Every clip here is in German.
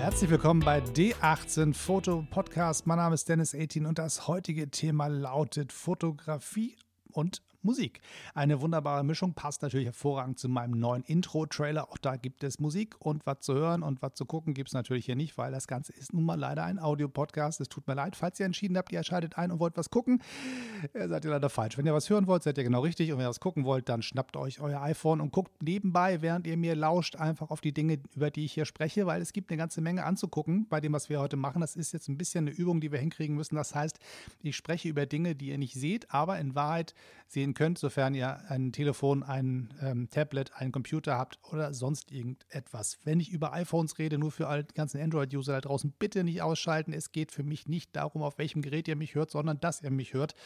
Herzlich willkommen bei D18 Foto Podcast. Mein Name ist Dennis 18 und das heutige Thema lautet Fotografie und Musik. Eine wunderbare Mischung, passt natürlich hervorragend zu meinem neuen Intro-Trailer. Auch da gibt es Musik und was zu hören und was zu gucken gibt es natürlich hier nicht, weil das Ganze ist nun mal leider ein Audio-Podcast. Es tut mir leid, falls ihr entschieden habt, ihr schaltet ein und wollt was gucken, seid ihr leider falsch. Wenn ihr was hören wollt, seid ihr genau richtig und wenn ihr was gucken wollt, dann schnappt euch euer iPhone und guckt nebenbei, während ihr mir lauscht, einfach auf die Dinge, über die ich hier spreche, weil es gibt eine ganze Menge anzugucken bei dem, was wir heute machen. Das ist jetzt ein bisschen eine Übung, die wir hinkriegen müssen. Das heißt, ich spreche über Dinge, die ihr nicht seht, aber in Wahrheit sehen könnt, sofern ihr ein Telefon, ein ähm, Tablet, einen Computer habt oder sonst irgendetwas. Wenn ich über iPhones rede, nur für alle ganzen Android-User da draußen, bitte nicht ausschalten. Es geht für mich nicht darum, auf welchem Gerät ihr mich hört, sondern dass ihr mich hört.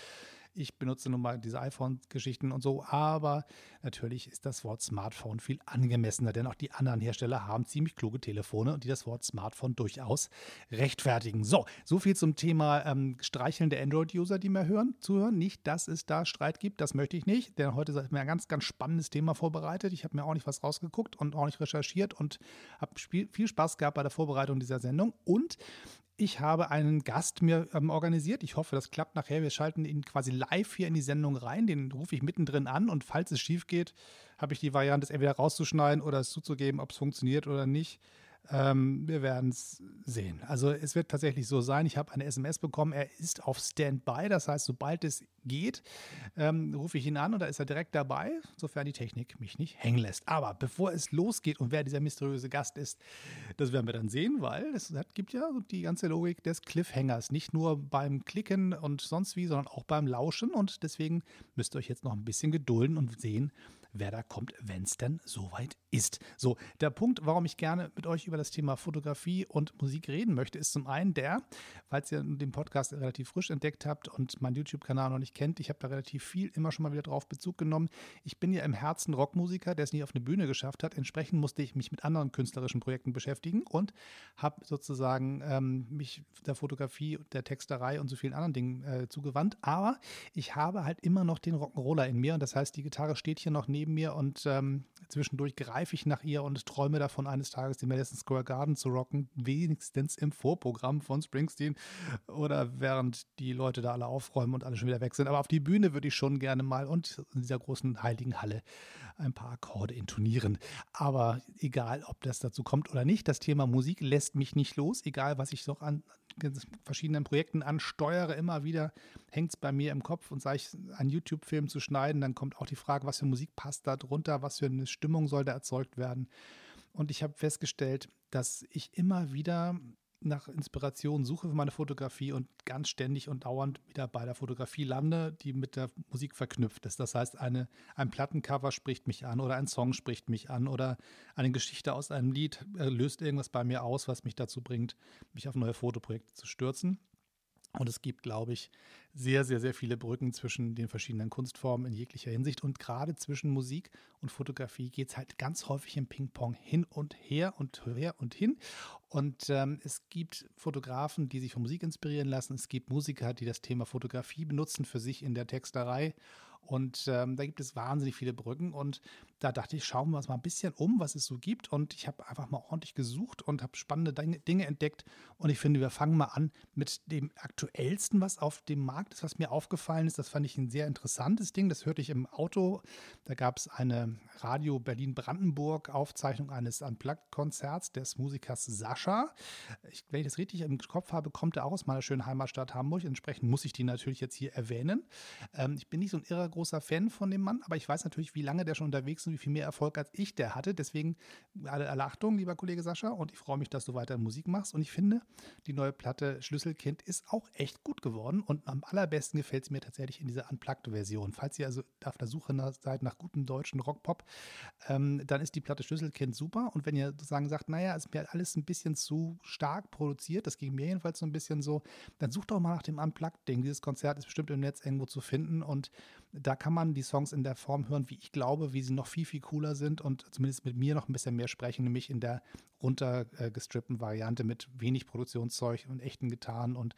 Ich benutze nun mal diese iPhone-Geschichten und so, aber natürlich ist das Wort Smartphone viel angemessener, denn auch die anderen Hersteller haben ziemlich kluge Telefone und die das Wort Smartphone durchaus rechtfertigen. So, so viel zum Thema ähm, Streicheln der Android-User, die mir hören, zuhören. Nicht, dass es da Streit gibt, das möchte ich nicht, denn heute ist mir ein ganz, ganz spannendes Thema vorbereitet. Ich habe mir auch nicht was rausgeguckt und auch nicht recherchiert und habe viel Spaß gehabt bei der Vorbereitung dieser Sendung und ich habe einen Gast mir ähm, organisiert. Ich hoffe, das klappt nachher. Wir schalten ihn quasi live hier in die Sendung rein. Den rufe ich mittendrin an und falls es schief geht, habe ich die Variante, es entweder rauszuschneiden oder es zuzugeben, ob es funktioniert oder nicht. Ähm, wir werden es sehen. Also es wird tatsächlich so sein. Ich habe eine SMS bekommen. Er ist auf Standby. Das heißt, sobald es geht, ähm, rufe ich ihn an und da ist er direkt dabei, sofern die Technik mich nicht hängen lässt. Aber bevor es losgeht und wer dieser mysteriöse Gast ist, das werden wir dann sehen, weil es gibt ja die ganze Logik des Cliffhangers. Nicht nur beim Klicken und sonst wie, sondern auch beim Lauschen. Und deswegen müsst ihr euch jetzt noch ein bisschen gedulden und sehen, wer da kommt, wenn es denn soweit ist. So, der Punkt, warum ich gerne mit euch über das Thema Fotografie und Musik reden möchte, ist zum einen der, falls ihr den Podcast relativ frisch entdeckt habt und meinen YouTube-Kanal noch nicht kennt, ich habe da relativ viel immer schon mal wieder drauf Bezug genommen. Ich bin ja im Herzen Rockmusiker, der es nie auf eine Bühne geschafft hat. Entsprechend musste ich mich mit anderen künstlerischen Projekten beschäftigen und habe sozusagen ähm, mich der Fotografie, der Texterei und so vielen anderen Dingen äh, zugewandt. Aber ich habe halt immer noch den Rock'n'Roller in mir und das heißt, die Gitarre steht hier noch neben neben mir und ähm, zwischendurch greife ich nach ihr und träume davon, eines Tages den Madison Square Garden zu rocken, wenigstens im Vorprogramm von Springsteen oder während die Leute da alle aufräumen und alle schon wieder weg sind. Aber auf die Bühne würde ich schon gerne mal und in dieser großen heiligen Halle ein paar Akkorde intonieren. Aber egal, ob das dazu kommt oder nicht, das Thema Musik lässt mich nicht los, egal was ich noch an verschiedenen Projekten ansteuere, immer wieder hängt es bei mir im Kopf und sage ich, einen YouTube-Film zu schneiden, dann kommt auch die Frage, was für Musik passt da drunter, was für eine Stimmung soll da erzeugt werden. Und ich habe festgestellt, dass ich immer wieder nach Inspiration suche für meine Fotografie und ganz ständig und dauernd wieder bei der Fotografie lande, die mit der Musik verknüpft ist. Das heißt, eine, ein Plattencover spricht mich an oder ein Song spricht mich an oder eine Geschichte aus einem Lied äh, löst irgendwas bei mir aus, was mich dazu bringt, mich auf neue Fotoprojekte zu stürzen. Und es gibt, glaube ich, sehr, sehr, sehr viele Brücken zwischen den verschiedenen Kunstformen in jeglicher Hinsicht. Und gerade zwischen Musik und Fotografie geht es halt ganz häufig im Ping-Pong hin und her und her und hin. Und ähm, es gibt Fotografen, die sich von Musik inspirieren lassen. Es gibt Musiker, die das Thema Fotografie benutzen für sich in der Texterei. Und ähm, da gibt es wahnsinnig viele Brücken. Und da dachte ich, schauen wir uns mal ein bisschen um, was es so gibt. Und ich habe einfach mal ordentlich gesucht und habe spannende Dinge entdeckt. Und ich finde, wir fangen mal an mit dem aktuellsten, was auf dem Markt ist, was mir aufgefallen ist. Das fand ich ein sehr interessantes Ding. Das hörte ich im Auto. Da gab es eine Radio Berlin-Brandenburg Aufzeichnung eines Unplugged-Konzerts des Musikers Sascha. Ich, wenn ich das richtig im Kopf habe, kommt er auch aus meiner schönen Heimatstadt Hamburg. Entsprechend muss ich die natürlich jetzt hier erwähnen. Ähm, ich bin nicht so ein irrer großer Fan von dem Mann, aber ich weiß natürlich, wie lange der schon unterwegs ist wie viel mehr Erfolg als ich der hatte. Deswegen alle Erlachtung, lieber Kollege Sascha. Und ich freue mich, dass du weiter Musik machst. Und ich finde, die neue Platte Schlüsselkind ist auch echt gut geworden. Und am allerbesten gefällt es mir tatsächlich in dieser Unplugged-Version. Falls ihr also auf der Suche seid nach gutem deutschen Rockpop, ähm, dann ist die Platte Schlüsselkind super. Und wenn ihr sozusagen sagt, naja, ist mir alles ein bisschen zu stark produziert, das ging mir jedenfalls so ein bisschen so, dann sucht doch mal nach dem Unplugged-Ding. Dieses Konzert ist bestimmt im Netz irgendwo zu finden und da kann man die Songs in der Form hören, wie ich glaube, wie sie noch viel, viel cooler sind und zumindest mit mir noch ein bisschen mehr sprechen, nämlich in der runtergestrippten Variante mit wenig Produktionszeug und echten Gitarren und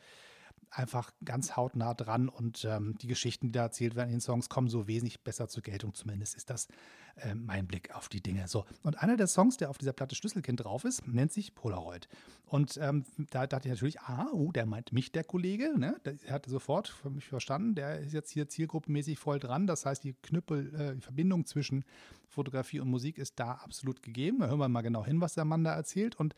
einfach ganz hautnah dran und ähm, die Geschichten, die da erzählt werden in den Songs, kommen so wesentlich besser zur Geltung. Zumindest ist das äh, mein Blick auf die Dinge. So, und einer der Songs, der auf dieser Platte Schlüsselkind drauf ist, nennt sich Polaroid. Und ähm, da dachte ich natürlich, ah, oh, der meint mich, der Kollege. Ne? Der hatte sofort für mich verstanden, der ist jetzt hier zielgruppenmäßig voll dran. Das heißt, die Knüppel, äh, die Verbindung zwischen Fotografie und Musik ist da absolut gegeben. Da hören wir mal genau hin, was der Mann da erzählt. Und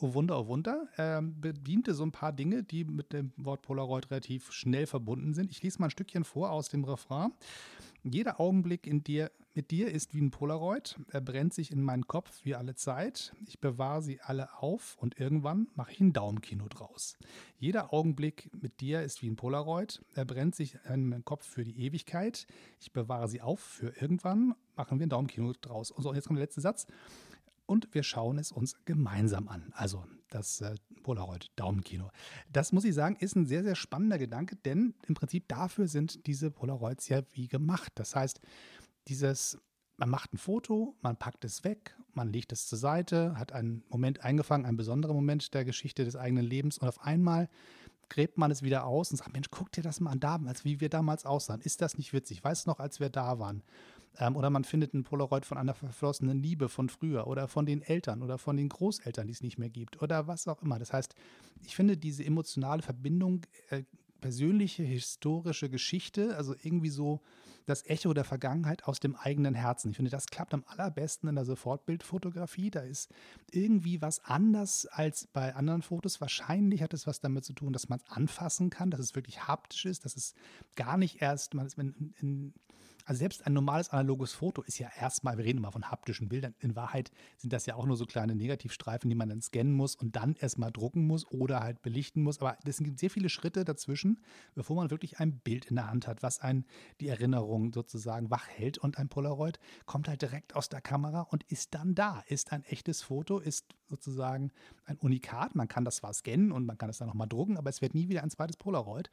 oh Wunder, oh Wunder, äh, bediente so ein paar Dinge, die mit dem Wort Polaroid relativ schnell verbunden sind. Ich lese mal ein Stückchen vor aus dem Refrain. Jeder Augenblick in dir, mit dir ist wie ein Polaroid. Er brennt sich in meinen Kopf wie alle Zeit. Ich bewahre sie alle auf und irgendwann mache ich ein Daumenkino draus. Jeder Augenblick mit dir ist wie ein Polaroid. Er brennt sich in meinen Kopf für die Ewigkeit. Ich bewahre sie auf für irgendwann. Machen wir ein Daumenkino draus. Und so, jetzt kommt der letzte Satz und wir schauen es uns gemeinsam an. Also das äh, Polaroid Daumenkino. Das muss ich sagen, ist ein sehr, sehr spannender Gedanke, denn im Prinzip dafür sind diese Polaroids ja wie gemacht. Das heißt, dieses, man macht ein Foto, man packt es weg, man legt es zur Seite, hat einen Moment eingefangen, einen besonderen Moment der Geschichte des eigenen Lebens und auf einmal gräbt man es wieder aus und sagt, Mensch, guck dir das mal an damals, wie wir damals aussahen. Ist das nicht witzig? Weißt du noch, als wir da waren? Ähm, oder man findet ein Polaroid von einer verflossenen Liebe von früher oder von den Eltern oder von den Großeltern, die es nicht mehr gibt oder was auch immer. Das heißt, ich finde diese emotionale Verbindung, äh, persönliche, historische Geschichte, also irgendwie so das Echo der Vergangenheit aus dem eigenen Herzen. Ich finde, das klappt am allerbesten in der Sofortbildfotografie. Da ist irgendwie was anders als bei anderen Fotos. Wahrscheinlich hat es was damit zu tun, dass man es anfassen kann, dass es wirklich haptisch ist, dass es gar nicht erst, man ist in, in also selbst ein normales analoges Foto ist ja erstmal, wir reden immer von haptischen Bildern, in Wahrheit sind das ja auch nur so kleine Negativstreifen, die man dann scannen muss und dann erstmal drucken muss oder halt belichten muss. Aber es gibt sehr viele Schritte dazwischen, bevor man wirklich ein Bild in der Hand hat, was einen die Erinnerung sozusagen wach hält. Und ein Polaroid kommt halt direkt aus der Kamera und ist dann da, ist ein echtes Foto, ist sozusagen ein Unikat. Man kann das zwar scannen und man kann es dann nochmal drucken, aber es wird nie wieder ein zweites Polaroid.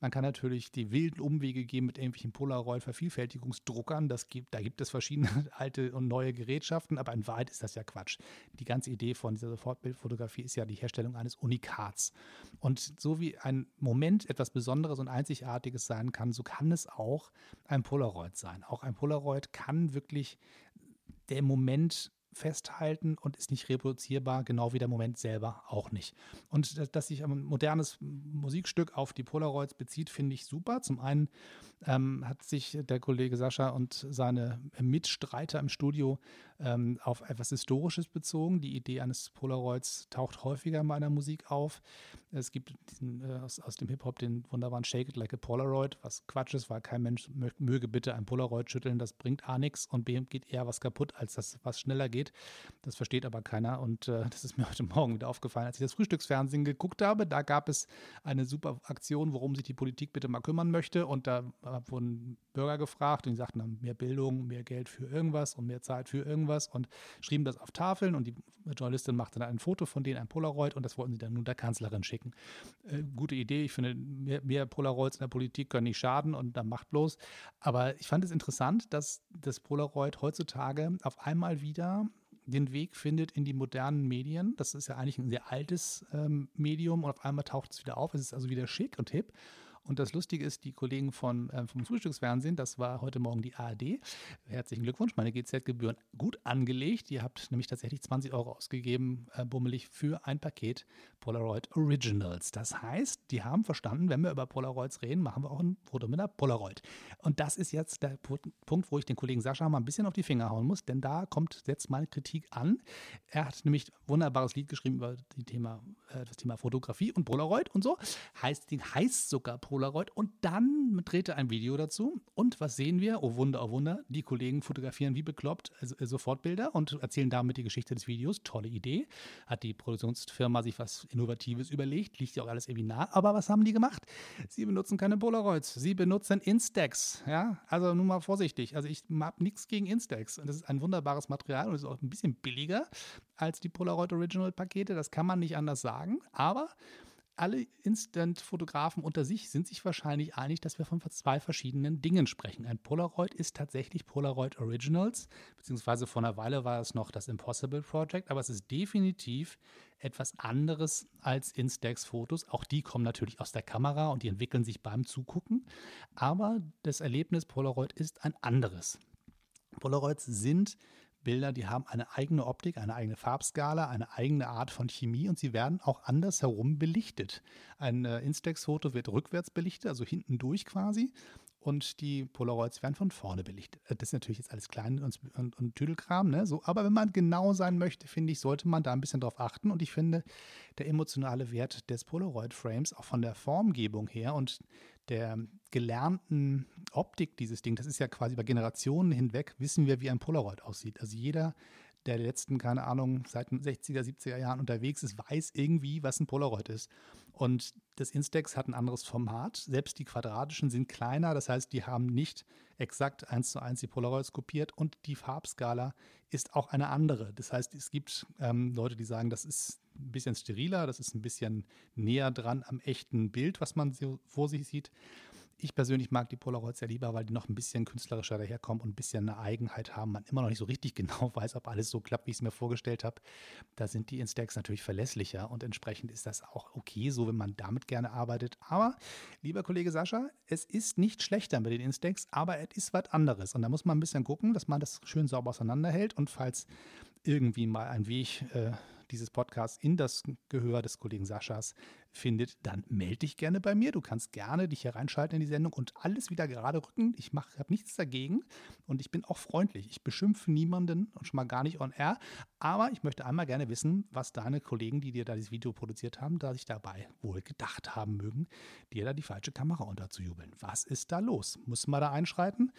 Man kann natürlich die wilden Umwege gehen mit irgendwelchen Polaroid-Vervielfältigungsdruckern. Gibt, da gibt es verschiedene alte und neue Gerätschaften, aber in Wahrheit ist das ja Quatsch. Die ganze Idee von dieser Sofortbildfotografie ist ja die Herstellung eines Unikats. Und so wie ein Moment etwas Besonderes und Einzigartiges sein kann, so kann es auch ein Polaroid sein. Auch ein Polaroid kann wirklich der Moment festhalten und ist nicht reproduzierbar, genau wie der Moment selber auch nicht. Und dass sich ein modernes Musikstück auf die Polaroids bezieht, finde ich super. Zum einen ähm, hat sich der Kollege Sascha und seine Mitstreiter im Studio ähm, auf etwas Historisches bezogen. Die Idee eines Polaroids taucht häufiger in meiner Musik auf. Es gibt diesen, äh, aus, aus, dem Hip-Hop den wunderbaren Shake It Like a Polaroid, was Quatsch ist, weil kein Mensch möge bitte ein Polaroid schütteln, das bringt A nichts und B geht eher was kaputt, als das was schneller geht. Das versteht aber keiner und äh, das ist mir heute Morgen wieder aufgefallen, als ich das Frühstücksfernsehen geguckt habe. Da gab es eine super Aktion, worum sich die Politik bitte mal kümmern möchte und da wurden Bürger gefragt und die sagten dann mehr Bildung, mehr Geld für irgendwas und mehr Zeit für irgendwas und schrieben das auf Tafeln und die Journalistin machte dann ein Foto von denen, ein Polaroid und das wollten sie dann nun der Kanzlerin schicken. Äh, gute Idee, ich finde, mehr, mehr Polaroids in der Politik können nicht schaden und dann macht bloß. Aber ich fand es interessant, dass das Polaroid heutzutage auf einmal wieder den Weg findet in die modernen Medien. Das ist ja eigentlich ein sehr altes ähm, Medium und auf einmal taucht es wieder auf. Es ist also wieder schick und hip. Und das Lustige ist, die Kollegen von, äh, vom Frühstücksfernsehen, das war heute Morgen die ARD. Herzlichen Glückwunsch, meine GZ-Gebühren gut angelegt. Ihr habt nämlich tatsächlich 20 Euro ausgegeben, äh, bummelig, für ein Paket Polaroid Originals. Das heißt, die haben verstanden, wenn wir über Polaroids reden, machen wir auch ein Foto mit einer Polaroid. Und das ist jetzt der Punkt, wo ich den Kollegen Sascha mal ein bisschen auf die Finger hauen muss, denn da kommt jetzt meine Kritik an. Er hat nämlich ein wunderbares Lied geschrieben über die Thema, äh, das Thema Fotografie und Polaroid und so. Heißt, heißt sogar Polaroid Polaroid und dann dreht er ein Video dazu. Und was sehen wir? Oh Wunder, oh Wunder, die Kollegen fotografieren wie bekloppt also, äh, Sofortbilder und erzählen damit die Geschichte des Videos. Tolle Idee. Hat die Produktionsfirma sich was Innovatives überlegt, liegt ja auch alles irgendwie nah. Aber was haben die gemacht? Sie benutzen keine Polaroids, sie benutzen Instax. Ja, also nun mal vorsichtig. Also ich habe nichts gegen Instax. Das ist ein wunderbares Material und ist auch ein bisschen billiger als die Polaroid Original Pakete. Das kann man nicht anders sagen. Aber alle Instant-Fotografen unter sich sind sich wahrscheinlich einig, dass wir von zwei verschiedenen Dingen sprechen. Ein Polaroid ist tatsächlich Polaroid Originals, beziehungsweise vor einer Weile war es noch das Impossible Project, aber es ist definitiv etwas anderes als Instax-Fotos. Auch die kommen natürlich aus der Kamera und die entwickeln sich beim Zugucken, aber das Erlebnis Polaroid ist ein anderes. Polaroids sind Bilder, die haben eine eigene Optik, eine eigene Farbskala, eine eigene Art von Chemie und sie werden auch andersherum belichtet. Ein äh, Instax-Foto wird rückwärts belichtet, also hinten durch quasi und die Polaroids werden von vorne belichtet. Äh, das ist natürlich jetzt alles klein und, und, und Tüdelkram, ne? So, aber wenn man genau sein möchte, finde ich, sollte man da ein bisschen drauf achten. Und ich finde, der emotionale Wert des Polaroid-Frames, auch von der Formgebung her und der gelernten Optik dieses Ding, das ist ja quasi über Generationen hinweg, wissen wir, wie ein Polaroid aussieht. Also jeder der letzten, keine Ahnung, seit den 60er, 70er Jahren unterwegs ist, weiß irgendwie, was ein Polaroid ist. Und das Instax hat ein anderes Format. Selbst die quadratischen sind kleiner, das heißt, die haben nicht exakt eins zu eins die Polaroids kopiert und die Farbskala ist auch eine andere. Das heißt, es gibt ähm, Leute, die sagen, das ist ein bisschen steriler, das ist ein bisschen näher dran am echten Bild, was man so vor sich sieht. Ich persönlich mag die Polaroids sehr lieber, weil die noch ein bisschen künstlerischer daherkommen und ein bisschen eine Eigenheit haben. Man immer noch nicht so richtig genau weiß, ob alles so klappt, wie ich es mir vorgestellt habe. Da sind die Instax natürlich verlässlicher und entsprechend ist das auch okay, so wenn man damit gerne arbeitet. Aber, lieber Kollege Sascha, es ist nicht schlechter mit den Instax, aber es ist was anderes. Und da muss man ein bisschen gucken, dass man das schön sauber auseinanderhält und falls irgendwie mal ein Weg äh, dieses Podcasts in das Gehör des Kollegen Saschas findet, dann melde dich gerne bei mir. Du kannst gerne dich hier reinschalten in die Sendung und alles wieder gerade rücken. Ich habe nichts dagegen und ich bin auch freundlich. Ich beschimpfe niemanden und schon mal gar nicht on air. Aber ich möchte einmal gerne wissen, was deine Kollegen, die dir da dieses Video produziert haben, da sich dabei wohl gedacht haben mögen, dir da die falsche Kamera unterzujubeln. Was ist da los? Muss man da einschreiten?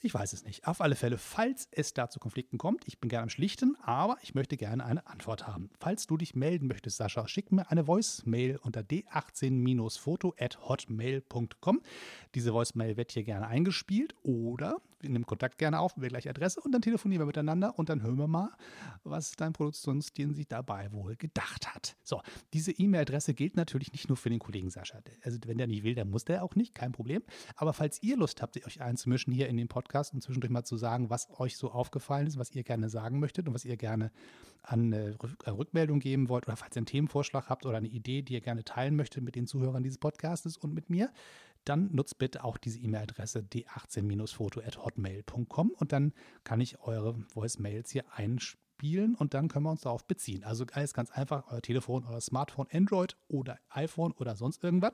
Ich weiß es nicht. Auf alle Fälle, falls es da zu Konflikten kommt, ich bin gerne am Schlichten, aber ich möchte gerne eine Antwort haben. Falls du dich melden möchtest, Sascha, schick mir eine Voicemail unter d18-foto at hotmail.com. Diese Voicemail wird hier gerne eingespielt oder nehmen Kontakt gerne auf, wir gleich Adresse und dann telefonieren wir miteinander und dann hören wir mal, was dein Produktionsteam sich dabei wohl gedacht hat. So, diese E-Mail-Adresse gilt natürlich nicht nur für den Kollegen Sascha. Also wenn der nicht will, dann muss der auch nicht, kein Problem. Aber falls ihr Lust habt, euch einzumischen hier in den Podcast und zwischendurch mal zu sagen, was euch so aufgefallen ist, was ihr gerne sagen möchtet und was ihr gerne an äh, Rückmeldung geben wollt oder falls ihr einen Themenvorschlag habt oder eine Idee, die ihr gerne teilen möchtet mit den Zuhörern dieses Podcasts und mit mir, dann nutzt bitte auch diese E-Mail-Adresse d18-foto.hotmail.com und dann kann ich eure Voicemails hier einspielen und dann können wir uns darauf beziehen. Also alles ganz einfach, euer Telefon, euer Smartphone, Android oder iPhone oder sonst irgendwas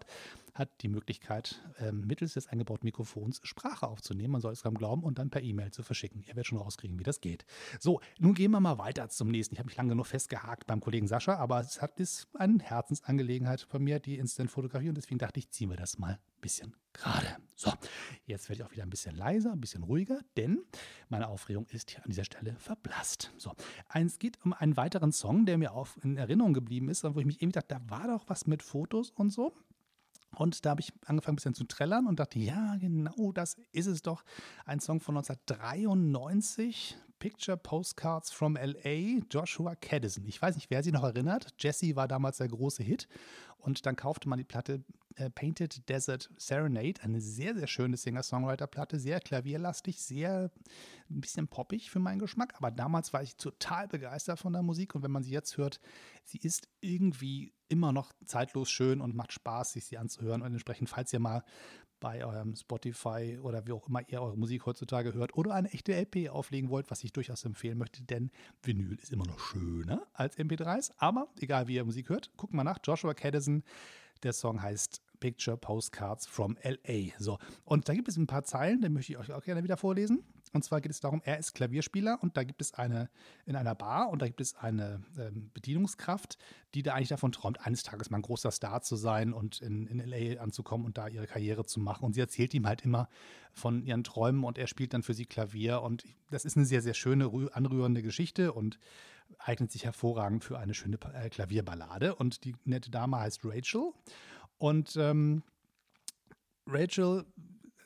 hat die Möglichkeit, äh, mittels des eingebauten Mikrofons Sprache aufzunehmen. Man soll es kaum glauben und dann per E-Mail zu verschicken. Ihr werdet schon rauskriegen, wie das geht. So, nun gehen wir mal weiter zum nächsten. Ich habe mich lange genug festgehakt beim Kollegen Sascha, aber es hat, ist eine Herzensangelegenheit von mir, die Instant-Fotografie. Und deswegen dachte ich, ziehen wir das mal ein bisschen gerade. So, jetzt werde ich auch wieder ein bisschen leiser, ein bisschen ruhiger, denn meine Aufregung ist hier an dieser Stelle verblasst. So, es geht um einen weiteren Song, der mir auch in Erinnerung geblieben ist, wo ich mich irgendwie dachte, da war doch was mit Fotos und so. Und da habe ich angefangen ein bisschen zu trällern und dachte, ja, genau, das ist es doch. Ein Song von 1993, Picture Postcards from LA, Joshua Caddison. Ich weiß nicht, wer sich noch erinnert. Jesse war damals der große Hit. Und dann kaufte man die Platte äh, Painted Desert Serenade, eine sehr, sehr schöne Singer-Songwriter-Platte, sehr klavierlastig, sehr ein bisschen poppig für meinen Geschmack. Aber damals war ich total begeistert von der Musik. Und wenn man sie jetzt hört, sie ist irgendwie immer noch zeitlos schön und macht Spaß, sich sie anzuhören. Und entsprechend, falls ihr mal bei eurem Spotify oder wie auch immer ihr eure Musik heutzutage hört oder eine echte LP auflegen wollt, was ich durchaus empfehlen möchte, denn Vinyl ist immer noch schöner als MP3s. Aber egal wie ihr Musik hört, guckt mal nach. Joshua Caddison, der Song heißt Picture Postcards from LA. So, und da gibt es ein paar Zeilen, die möchte ich euch auch gerne wieder vorlesen. Und zwar geht es darum, er ist Klavierspieler und da gibt es eine in einer Bar und da gibt es eine ähm, Bedienungskraft, die da eigentlich davon träumt, eines Tages mal ein großer Star zu sein und in, in LA anzukommen und da ihre Karriere zu machen. Und sie erzählt ihm halt immer von ihren Träumen und er spielt dann für sie Klavier. Und das ist eine sehr, sehr schöne, anrührende Geschichte und eignet sich hervorragend für eine schöne äh, Klavierballade. Und die nette Dame heißt Rachel. Und ähm, Rachel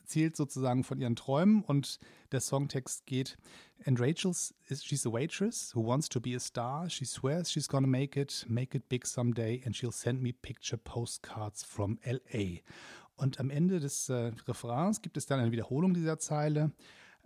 erzählt sozusagen von ihren Träumen und der Songtext geht: And Rachel's she's a waitress who wants to be a star. She swears she's gonna make it, make it big someday, and she'll send me picture postcards from LA. Und am Ende des äh, Refrains gibt es dann eine Wiederholung dieser Zeile.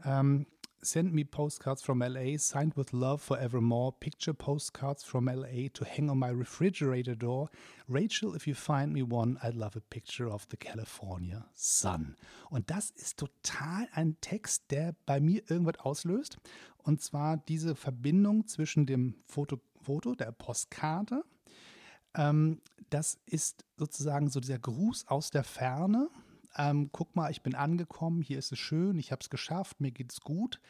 Ähm, Send me postcards from LA, signed with love forevermore. Picture postcards from LA to hang on my refrigerator door. Rachel, if you find me one, I'd love a picture of the California sun. Und das ist total ein Text, der bei mir irgendwas auslöst. Und zwar diese Verbindung zwischen dem Foto, Foto der Postkarte. Ähm, das ist sozusagen so dieser Gruß aus der Ferne ähm, guck mal, ich bin angekommen, hier ist es schön, ich habe es geschafft, mir geht es gut.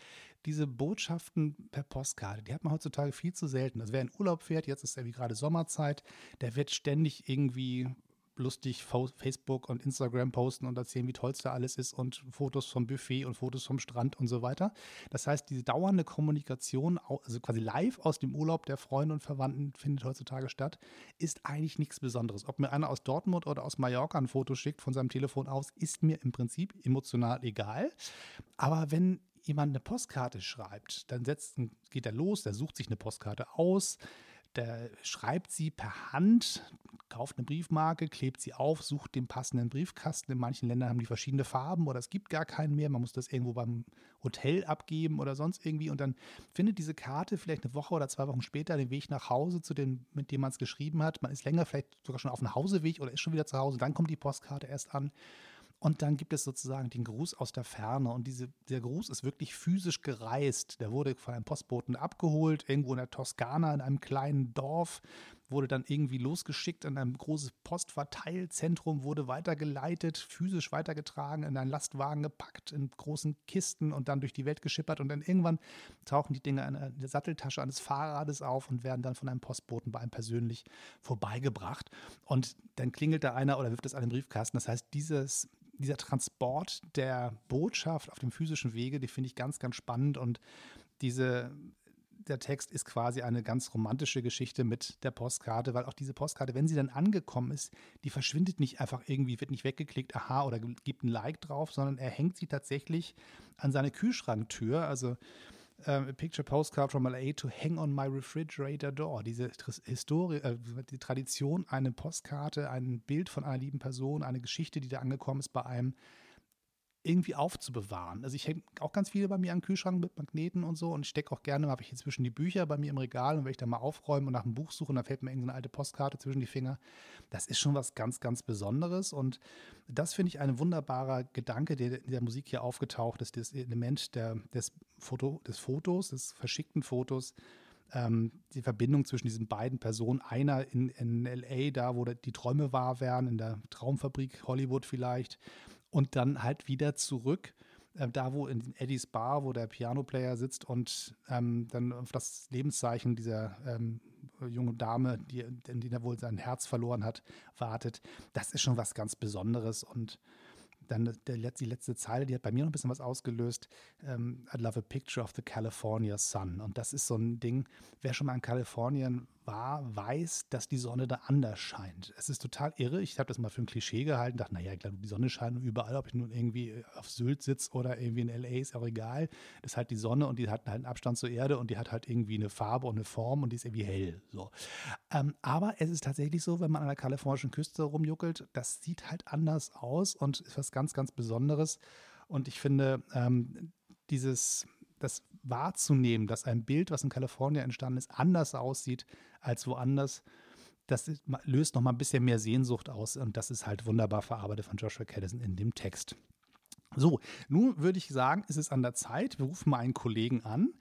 Diese Botschaften per Postkarte, die hat man heutzutage viel zu selten. Also wer in Urlaub fährt, jetzt ist ja wie gerade Sommerzeit, der wird ständig irgendwie lustig Facebook und Instagram posten und erzählen, wie toll es da alles ist und Fotos vom Buffet und Fotos vom Strand und so weiter. Das heißt, diese dauernde Kommunikation, also quasi live aus dem Urlaub der Freunde und Verwandten findet heutzutage statt, ist eigentlich nichts Besonderes. Ob mir einer aus Dortmund oder aus Mallorca ein Foto schickt von seinem Telefon aus, ist mir im Prinzip emotional egal. Aber wenn jemand eine Postkarte schreibt, dann setzt, geht er los, der sucht sich eine Postkarte aus, der schreibt sie per Hand, kauft eine Briefmarke, klebt sie auf, sucht den passenden Briefkasten. In manchen Ländern haben die verschiedene Farben oder es gibt gar keinen mehr. Man muss das irgendwo beim Hotel abgeben oder sonst irgendwie. Und dann findet diese Karte vielleicht eine Woche oder zwei Wochen später den Weg nach Hause zu dem, mit dem man es geschrieben hat. Man ist länger vielleicht sogar schon auf dem Hauseweg oder ist schon wieder zu Hause. Dann kommt die Postkarte erst an. Und dann gibt es sozusagen den Gruß aus der Ferne. Und diese, der Gruß ist wirklich physisch gereist. Der wurde von einem Postboten abgeholt, irgendwo in der Toskana, in einem kleinen Dorf, wurde dann irgendwie losgeschickt in ein großes Postverteilzentrum, wurde weitergeleitet, physisch weitergetragen, in einen Lastwagen gepackt, in großen Kisten und dann durch die Welt geschippert. Und dann irgendwann tauchen die Dinge in der Satteltasche eines Fahrrades auf und werden dann von einem Postboten bei einem persönlich vorbeigebracht. Und dann klingelt da einer oder wirft es an den Briefkasten. Das heißt, dieses dieser Transport der Botschaft auf dem physischen Wege, die finde ich ganz, ganz spannend und diese, der Text ist quasi eine ganz romantische Geschichte mit der Postkarte, weil auch diese Postkarte, wenn sie dann angekommen ist, die verschwindet nicht einfach irgendwie, wird nicht weggeklickt, aha, oder gibt ein Like drauf, sondern er hängt sie tatsächlich an seine Kühlschranktür. Also ähm, a picture postcard from LA to hang on my refrigerator door. Diese Historie, äh, die Tradition, eine Postkarte, ein Bild von einer lieben Person, eine Geschichte, die da angekommen ist bei einem, irgendwie aufzubewahren. Also ich hänge auch ganz viele bei mir am Kühlschrank mit Magneten und so und stecke auch gerne, habe ich inzwischen die Bücher bei mir im Regal und wenn ich da mal aufräume und nach einem Buch suche, dann fällt mir irgendeine alte Postkarte zwischen die Finger. Das ist schon was ganz, ganz Besonderes und das finde ich ein wunderbarer Gedanke, der in der Musik hier aufgetaucht ist, das Element der, des, Foto, des Fotos, des verschickten Fotos, ähm, die Verbindung zwischen diesen beiden Personen, einer in, in LA, da wo die Träume wahr werden, in der Traumfabrik Hollywood vielleicht, und dann halt wieder zurück, äh, da wo in Eddies Bar, wo der Pianoplayer sitzt und ähm, dann auf das Lebenszeichen dieser ähm, jungen Dame, die, die da wohl sein Herz verloren hat, wartet. Das ist schon was ganz Besonderes und dann der, die letzte Zeile, die hat bei mir noch ein bisschen was ausgelöst. Ähm, I love a picture of the California sun. Und das ist so ein Ding, wer schon mal in Kalifornien war, weiß, dass die Sonne da anders scheint. Es ist total irre. Ich habe das mal für ein Klischee gehalten, dachte, naja, glaube, die Sonne scheint überall, ob ich nun irgendwie auf Sylt sitze oder irgendwie in LA, ist auch egal. Das ist halt die Sonne und die hat halt einen Abstand zur Erde und die hat halt irgendwie eine Farbe und eine Form und die ist irgendwie hell. So. Ähm, aber es ist tatsächlich so, wenn man an der kalifornischen Küste rumjuckelt, das sieht halt anders aus und ist was ganz, ganz Besonderes. Und ich finde, ähm, dieses, das wahrzunehmen, dass ein Bild, was in Kalifornien entstanden ist, anders aussieht als woanders, das löst noch mal ein bisschen mehr Sehnsucht aus und das ist halt wunderbar verarbeitet von Joshua Caddison in dem Text. So, nun würde ich sagen, es ist an der Zeit. Wir rufen mal einen Kollegen an.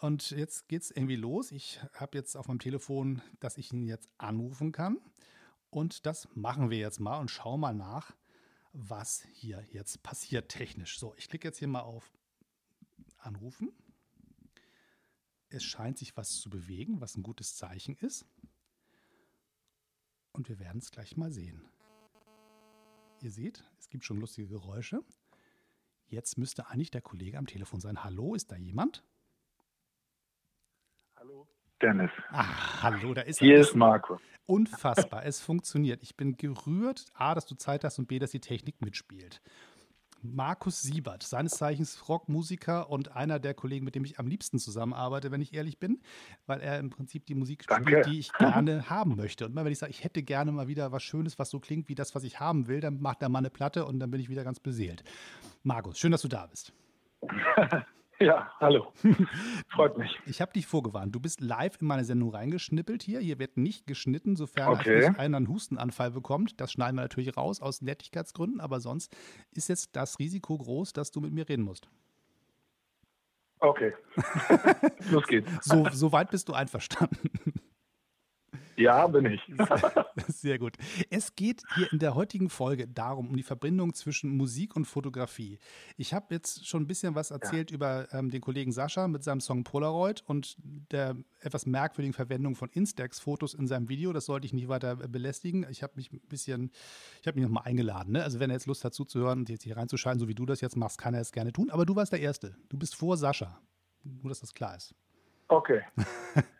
Und jetzt geht es irgendwie los. Ich habe jetzt auf meinem Telefon, dass ich ihn jetzt anrufen kann. Und das machen wir jetzt mal und schauen mal nach, was hier jetzt passiert technisch. So, ich klicke jetzt hier mal auf Anrufen es scheint sich was zu bewegen, was ein gutes Zeichen ist. Und wir werden es gleich mal sehen. Ihr seht, es gibt schon lustige Geräusche. Jetzt müsste eigentlich der Kollege am Telefon sein. Hallo, ist da jemand? Hallo, Dennis. Ach, hallo, da ist er. Hier ist Marco. Unfassbar, es funktioniert. Ich bin gerührt, A, dass du Zeit hast und B, dass die Technik mitspielt. Markus Siebert, seines Zeichens Rockmusiker und einer der Kollegen, mit dem ich am liebsten zusammenarbeite, wenn ich ehrlich bin, weil er im Prinzip die Musik Danke. spielt, die ich gerne haben möchte. Und immer wenn ich sage, ich hätte gerne mal wieder was Schönes, was so klingt wie das, was ich haben will, dann macht er mal eine Platte und dann bin ich wieder ganz beseelt. Markus, schön, dass du da bist. Ja, hallo. Freut mich. Ich habe dich vorgewarnt. Du bist live in meine Sendung reingeschnippelt hier. Hier wird nicht geschnitten, sofern okay. einer einen Hustenanfall bekommt. Das schneiden wir natürlich raus aus Nettigkeitsgründen, aber sonst ist jetzt das Risiko groß, dass du mit mir reden musst. Okay. Los geht's. So, so weit bist du einverstanden. Ja, bin ich. Sehr gut. Es geht hier in der heutigen Folge darum, um die Verbindung zwischen Musik und Fotografie. Ich habe jetzt schon ein bisschen was erzählt ja. über ähm, den Kollegen Sascha mit seinem Song Polaroid und der etwas merkwürdigen Verwendung von Instax-Fotos in seinem Video. Das sollte ich nicht weiter belästigen. Ich habe mich ein bisschen, ich habe mich nochmal eingeladen. Ne? Also wenn er jetzt Lust hat zuzuhören und jetzt hier reinzuschalten, so wie du das jetzt machst, kann er es gerne tun. Aber du warst der Erste. Du bist vor Sascha. Nur, dass das klar ist. Okay.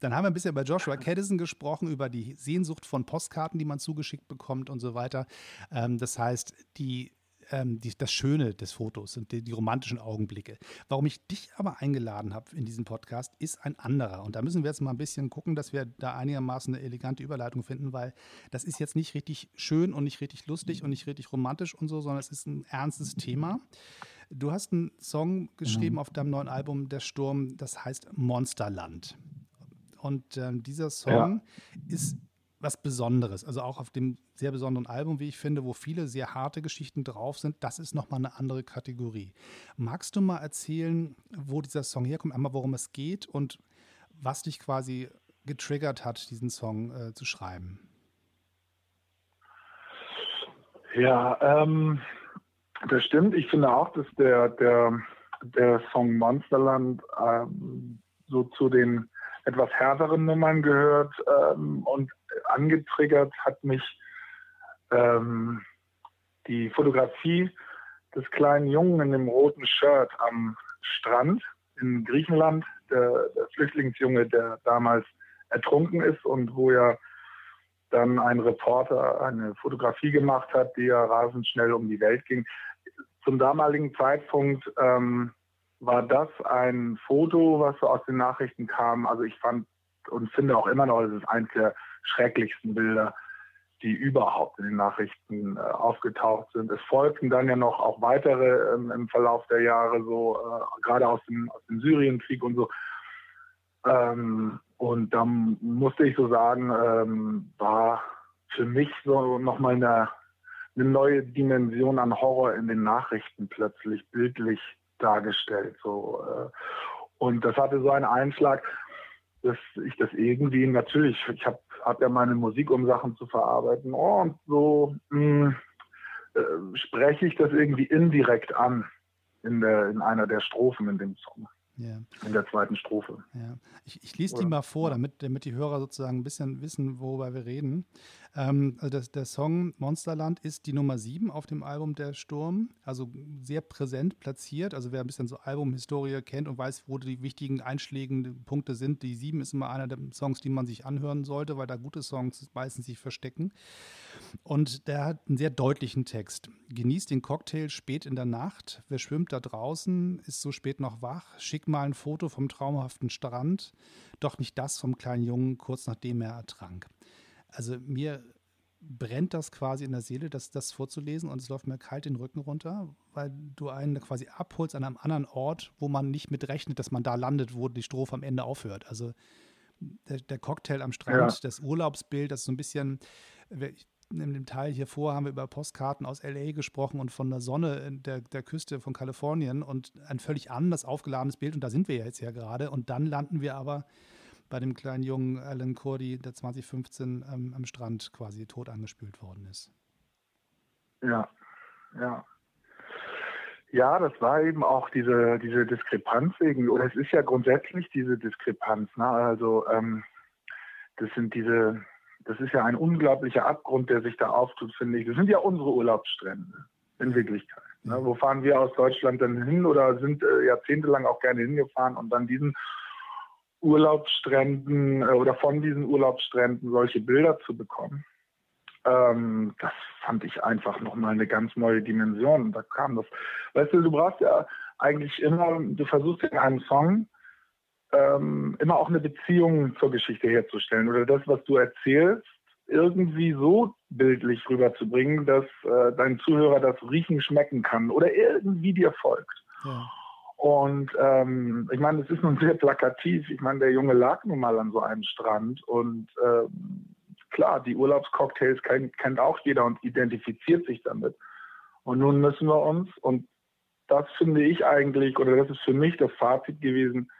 Dann haben wir ein bisschen bei Joshua Caddison gesprochen, über die Sehnsucht von Postkarten, die man zugeschickt bekommt und so weiter. Ähm, das heißt, die ähm, die, das Schöne des Fotos und die, die, romantischen Augenblicke. Warum ich dich aber eingeladen habe in diesen Podcast, ist ein anderer. Und da müssen wir jetzt mal ein bisschen gucken, dass wir da einigermaßen eine elegante Überleitung finden, weil das ist jetzt nicht richtig schön und nicht richtig lustig und nicht richtig romantisch und so, sondern es ist ein ernstes Thema. Du hast einen Song geschrieben mhm. auf deinem neuen Album Der Sturm, das heißt Monsterland. Und ähm, dieser Song ja. ist was Besonderes. Also auch auf dem sehr besonderen Album, wie ich finde, wo viele sehr harte Geschichten drauf sind, das ist nochmal eine andere Kategorie. Magst du mal erzählen, wo dieser Song herkommt, einmal worum es geht und was dich quasi getriggert hat, diesen Song äh, zu schreiben? Ja, ähm, das stimmt. Ich finde auch, dass der, der, der Song Monsterland ähm, so zu den etwas härteren Nummern gehört ähm, und angetriggert hat mich ähm, die Fotografie des kleinen Jungen in dem roten Shirt am Strand in Griechenland, der, der Flüchtlingsjunge, der damals ertrunken ist und wo ja dann ein Reporter eine Fotografie gemacht hat, die ja rasend schnell um die Welt ging. Zum damaligen Zeitpunkt ähm, war das ein Foto, was so aus den Nachrichten kam. Also ich fand und finde auch immer noch, es ist eines der schrecklichsten Bilder, die überhaupt in den Nachrichten äh, aufgetaucht sind. Es folgten dann ja noch auch weitere ähm, im Verlauf der Jahre, so äh, gerade aus dem, aus dem Syrienkrieg und so. Ähm, und dann musste ich so sagen, ähm, war für mich so nochmal eine, eine neue Dimension an Horror in den Nachrichten plötzlich bildlich dargestellt. So, äh, und das hatte so einen Einschlag, dass ich das irgendwie natürlich, ich habe hab ja meine Musik, um Sachen zu verarbeiten. Oh, und so mh, hm, äh, spreche ich das irgendwie indirekt an in, der, in einer der Strophen in dem Song. Ja. In der zweiten Strophe. Ja. Ich, ich lese die mal vor, damit, damit die Hörer sozusagen ein bisschen wissen, worüber wir reden. Ähm, also das, der Song Monsterland ist die Nummer 7 auf dem Album Der Sturm, also sehr präsent platziert. Also wer ein bisschen so Albumhistorie kennt und weiß, wo die wichtigen einschlägenden Punkte sind, die 7 ist immer einer der Songs, die man sich anhören sollte, weil da gute Songs meistens sich verstecken. Und der hat einen sehr deutlichen Text. Genießt den Cocktail spät in der Nacht. Wer schwimmt da draußen, ist so spät noch wach. Mal ein Foto vom traumhaften Strand. Doch nicht das vom kleinen Jungen, kurz nachdem er ertrank. Also mir brennt das quasi in der Seele, das, das vorzulesen und es läuft mir kalt den Rücken runter, weil du einen quasi abholst an einem anderen Ort, wo man nicht mit rechnet, dass man da landet, wo die Strophe am Ende aufhört. Also der, der Cocktail am Strand, ja. das Urlaubsbild, das ist so ein bisschen, in dem Teil hier vor haben wir über Postkarten aus LA gesprochen und von der Sonne der, der Küste von Kalifornien und ein völlig anders aufgeladenes Bild und da sind wir ja jetzt ja gerade und dann landen wir aber bei dem kleinen jungen Alan Kurdi, der 2015 ähm, am Strand quasi tot angespült worden ist. Ja, ja. Ja, das war eben auch diese, diese Diskrepanz wegen, oder es ist ja grundsätzlich diese Diskrepanz. Ne? Also ähm, das sind diese, das ist ja ein unglaublicher Abgrund, der sich da auftut, finde ich. Das sind ja unsere Urlaubsstrände in Wirklichkeit. Ne? Wo fahren wir aus Deutschland dann hin oder sind äh, jahrzehntelang auch gerne hingefahren und dann diesen Urlaubsstränden äh, oder von diesen Urlaubsstränden solche Bilder zu bekommen. Ähm, das fand ich einfach nochmal eine ganz neue Dimension. Da kam das. Weißt du, du brauchst ja eigentlich immer, du versuchst in einem Song ähm, immer auch eine Beziehung zur Geschichte herzustellen oder das, was du erzählst, irgendwie so bildlich rüberzubringen, dass äh, dein Zuhörer das riechen, schmecken kann oder irgendwie dir folgt. Ja. Und ähm, ich meine, es ist nun sehr plakativ. Ich meine, der Junge lag nun mal an so einem Strand und ähm, klar, die Urlaubscocktails kennt, kennt auch jeder und identifiziert sich damit. Und nun müssen wir uns, und das finde ich eigentlich, oder das ist für mich das Fazit gewesen,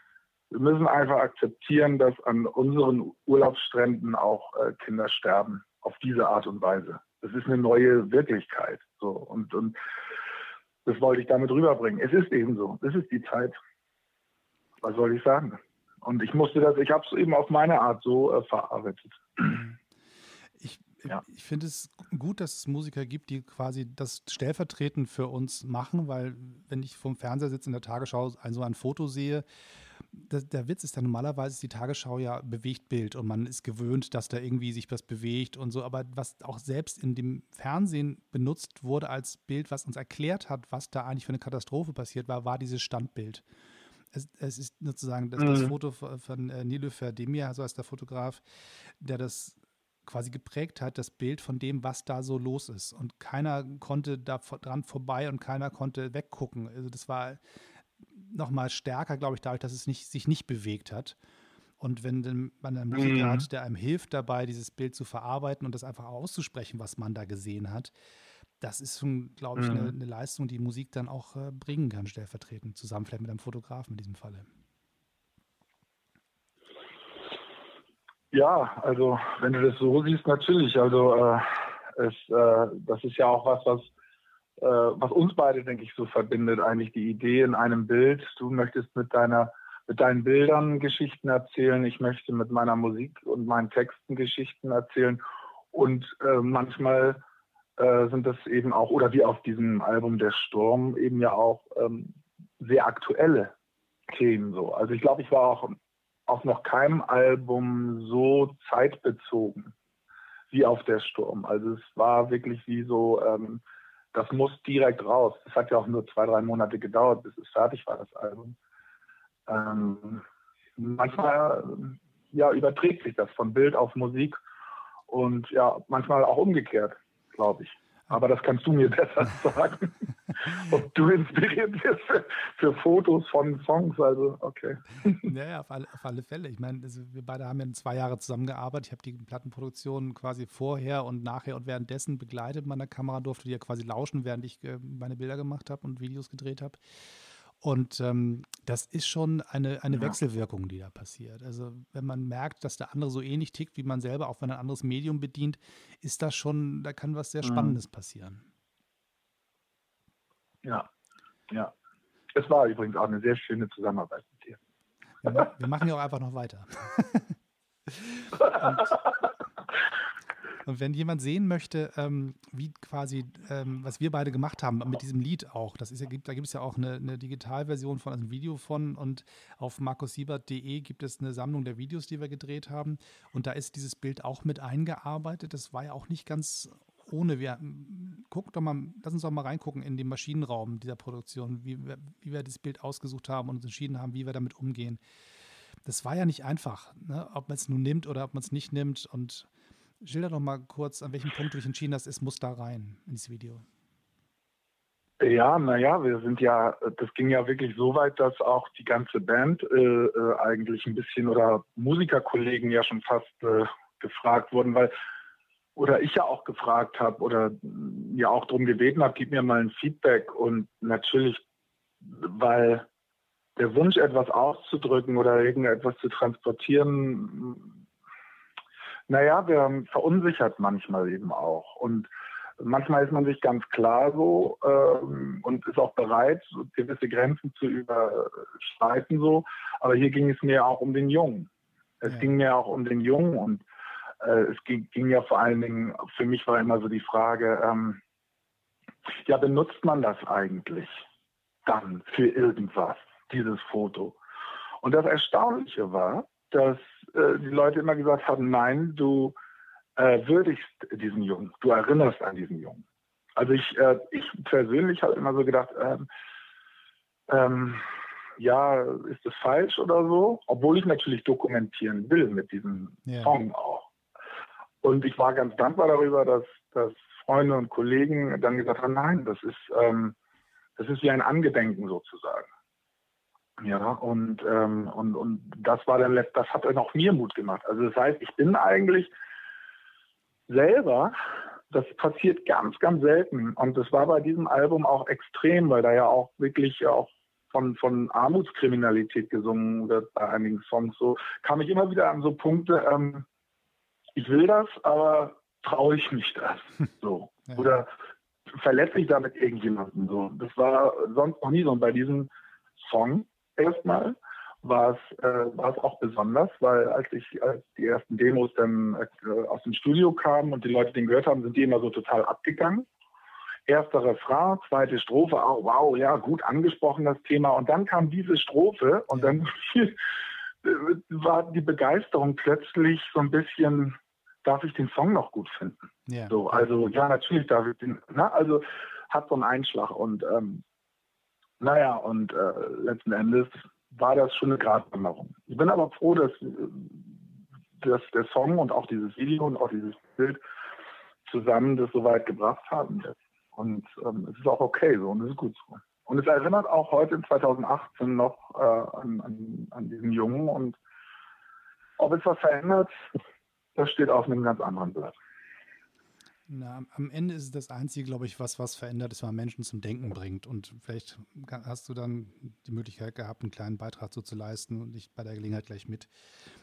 wir müssen einfach akzeptieren, dass an unseren Urlaubsstränden auch äh, Kinder sterben, auf diese Art und Weise. Das ist eine neue Wirklichkeit. So. Und, und das wollte ich damit rüberbringen. Es ist eben so. Das ist die Zeit. Was soll ich sagen? Und ich musste das, ich habe es eben auf meine Art so äh, verarbeitet. Ich, ja. ich finde es gut, dass es Musiker gibt, die quasi das stellvertretend für uns machen, weil wenn ich vom Fernseher sitze in der Tagesschau so ein Foto sehe, der, der Witz ist ja normalerweise ist die Tagesschau ja bewegt Bild und man ist gewöhnt, dass da irgendwie sich was bewegt und so. Aber was auch selbst in dem Fernsehen benutzt wurde als Bild, was uns erklärt hat, was da eigentlich für eine Katastrophe passiert war, war dieses Standbild. Es, es ist sozusagen das, mhm. das Foto von äh, Nilüfer Demir, so heißt der Fotograf, der das quasi geprägt hat, das Bild von dem, was da so los ist. Und keiner konnte da dran vorbei und keiner konnte weggucken. Also das war noch mal stärker, glaube ich, dadurch, dass es nicht, sich nicht bewegt hat. Und wenn man einen Musiker mhm. hat, der einem hilft dabei, dieses Bild zu verarbeiten und das einfach auszusprechen, was man da gesehen hat, das ist schon, glaube ich, mhm. eine, eine, Leistung, die Musik dann auch äh, bringen kann, stellvertretend, zusammen vielleicht mit einem Fotografen in diesem Falle. Ja, also wenn du das so siehst, natürlich. Also äh, es, äh, das ist ja auch was, was äh, was uns beide, denke ich, so verbindet, eigentlich die Idee in einem Bild. Du möchtest mit deiner mit deinen Bildern Geschichten erzählen, ich möchte mit meiner Musik und meinen Texten Geschichten erzählen. Und äh, manchmal äh, sind das eben auch, oder wie auf diesem Album Der Sturm, eben ja auch ähm, sehr aktuelle Themen so. Also ich glaube, ich war auch auf noch keinem Album so zeitbezogen wie auf Der Sturm. Also es war wirklich wie so, ähm, das muss direkt raus. Das hat ja auch nur zwei, drei Monate gedauert, bis es fertig war, das Album. Ähm, manchmal ja, überträgt sich das von Bild auf Musik und ja, manchmal auch umgekehrt, glaube ich. Aber das kannst du mir besser sagen. Ob du inspiriert wirst für, für, Fotos von Songs, also okay. Naja, auf alle, auf alle Fälle. Ich meine, also wir beide haben ja zwei Jahre zusammengearbeitet. Ich habe die Plattenproduktion quasi vorher und nachher und währenddessen begleitet mit meiner Kamera, durfte die ja quasi lauschen, während ich äh, meine Bilder gemacht habe und Videos gedreht habe. Und ähm, das ist schon eine, eine ja. Wechselwirkung, die da passiert. Also wenn man merkt, dass der andere so ähnlich tickt wie man selber, auch wenn ein anderes Medium bedient, ist das schon, da kann was sehr mhm. Spannendes mhm. passieren. Ja, ja. Es war übrigens auch eine sehr schöne Zusammenarbeit mit dir. Wir, wir machen ja auch einfach noch weiter. Und und wenn jemand sehen möchte, ähm, wie quasi, ähm, was wir beide gemacht haben mit diesem Lied auch, das ist ja, da gibt es ja auch eine, eine Digitalversion von, also ein Video von und auf markussiebert.de gibt es eine Sammlung der Videos, die wir gedreht haben und da ist dieses Bild auch mit eingearbeitet. Das war ja auch nicht ganz ohne. Wir guck doch mal, lass uns doch mal reingucken in den Maschinenraum dieser Produktion, wie wir, wie wir das Bild ausgesucht haben und uns entschieden haben, wie wir damit umgehen. Das war ja nicht einfach, ne? ob man es nun nimmt oder ob man es nicht nimmt. Und Schilder doch mal kurz, an welchem Punkt du dich entschieden hast, es muss da rein ins Video. Ja, naja, wir sind ja, das ging ja wirklich so weit, dass auch die ganze Band äh, äh, eigentlich ein bisschen oder Musikerkollegen ja schon fast äh, gefragt wurden, weil oder ich ja auch gefragt habe oder ja auch darum gebeten habe, gib mir mal ein Feedback und natürlich, weil der Wunsch, etwas auszudrücken oder irgendetwas zu transportieren, naja, wir verunsichert manchmal eben auch. Und manchmal ist man sich ganz klar so ähm, und ist auch bereit, gewisse Grenzen zu überschreiten so. Aber hier ging es mir auch um den Jungen. Es ja. ging mir auch um den Jungen und äh, es ging, ging, ja vor allen Dingen, für mich war immer so die Frage, ähm, ja, benutzt man das eigentlich dann für irgendwas, dieses Foto? Und das Erstaunliche war, dass äh, die Leute immer gesagt haben, nein, du äh, würdigst diesen Jungen, du erinnerst an diesen Jungen. Also ich, äh, ich persönlich habe immer so gedacht, ähm, ähm, ja, ist das falsch oder so? Obwohl ich natürlich dokumentieren will mit diesem yeah. Song auch. Und ich war ganz dankbar darüber, dass, dass Freunde und Kollegen dann gesagt haben, nein, das ist, ähm, das ist wie ein Angedenken sozusagen. Ja, und, ähm, und, und das war dann, das hat dann auch mir Mut gemacht. Also das heißt, ich bin eigentlich selber, das passiert ganz, ganz selten. Und das war bei diesem Album auch extrem, weil da ja auch wirklich auch von, von Armutskriminalität gesungen wird bei einigen Songs. So kam ich immer wieder an so Punkte, ähm, ich will das, aber traue ich mich das. So. Ja. Oder verletze ich damit irgendjemanden. So. Das war sonst noch nie so. Und bei diesem Song erstmal war es, äh, war es auch besonders, weil als ich als die ersten Demos dann äh, aus dem Studio kamen und die Leute den gehört haben, sind die immer so total abgegangen. Erster Refrain, zweite Strophe, oh, wow, ja, gut angesprochen das Thema. Und dann kam diese Strophe und dann war die Begeisterung plötzlich so ein bisschen, darf ich den Song noch gut finden? Ja. So, also ja, natürlich darf ich den, na, also hat so einen Einschlag und ähm, naja, und äh, letzten Endes war das schon eine Gratwanderung. Ich bin aber froh, dass, dass der Song und auch dieses Video und auch dieses Bild zusammen das so weit gebracht haben. Und ähm, es ist auch okay so und es ist gut so. Und es erinnert auch heute in 2018 noch äh, an, an, an diesen Jungen und ob es was verändert, das steht auf einem ganz anderen Blatt. Na, am Ende ist es das Einzige, glaube ich, was was verändert, ist, wenn man Menschen zum Denken bringt. Und vielleicht hast du dann die Möglichkeit gehabt, einen kleinen Beitrag so zu leisten und ich bei der Gelegenheit gleich mit.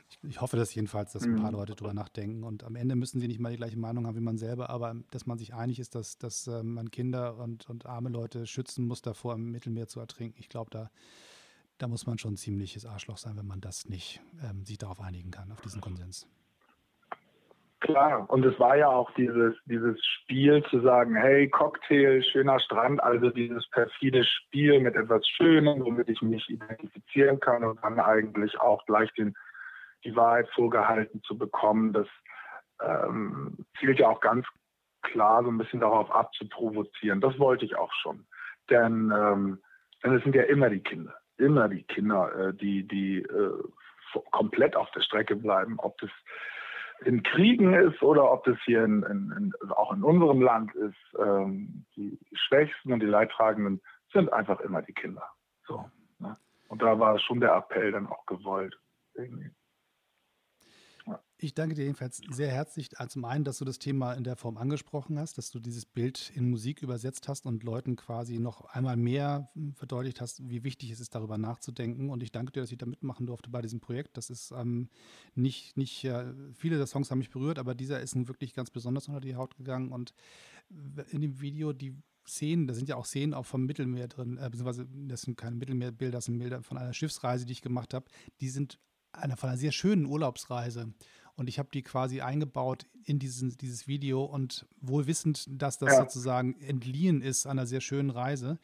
Ich, ich hoffe das jedenfalls, dass ein paar mhm. Leute drüber nachdenken. Und am Ende müssen sie nicht mal die gleiche Meinung haben wie man selber, aber dass man sich einig ist, dass, dass äh, man Kinder und, und arme Leute schützen muss, davor im Mittelmeer zu ertrinken. Ich glaube, da, da muss man schon ein ziemliches Arschloch sein, wenn man das nicht ähm, sich darauf einigen kann, auf diesen Konsens. Klar, und es war ja auch dieses, dieses Spiel zu sagen, hey, Cocktail, schöner Strand, also dieses perfide Spiel mit etwas Schönem, womit ich mich identifizieren kann und dann eigentlich auch gleich den, die Wahrheit vorgehalten zu bekommen. Das ähm, zielt ja auch ganz klar so ein bisschen darauf ab, zu provozieren. Das wollte ich auch schon. Denn, ähm, denn es sind ja immer die Kinder, immer die Kinder, äh, die, die äh, komplett auf der Strecke bleiben, ob das in Kriegen ist oder ob das hier in, in, in, auch in unserem Land ist, ähm, die Schwächsten und die Leidtragenden sind einfach immer die Kinder. So, ne? Und da war schon der Appell dann auch gewollt. Irgendwie. Ich danke dir jedenfalls sehr herzlich. Zum einen, dass du das Thema in der Form angesprochen hast, dass du dieses Bild in Musik übersetzt hast und Leuten quasi noch einmal mehr verdeutlicht hast, wie wichtig es ist, darüber nachzudenken. Und ich danke dir, dass ich da mitmachen durfte bei diesem Projekt. Das ist ähm, nicht, nicht äh, viele der Songs haben mich berührt, aber dieser ist wirklich ganz besonders unter die Haut gegangen. Und in dem Video, die Szenen, da sind ja auch Szenen auch vom Mittelmeer drin, äh, beziehungsweise das sind keine Mittelmeerbilder, das sind Bilder von einer Schiffsreise, die ich gemacht habe. Die sind einer von einer sehr schönen Urlaubsreise. Und ich habe die quasi eingebaut in diesen, dieses Video und wohl wissend, dass das ja. sozusagen entliehen ist einer sehr schönen Reise.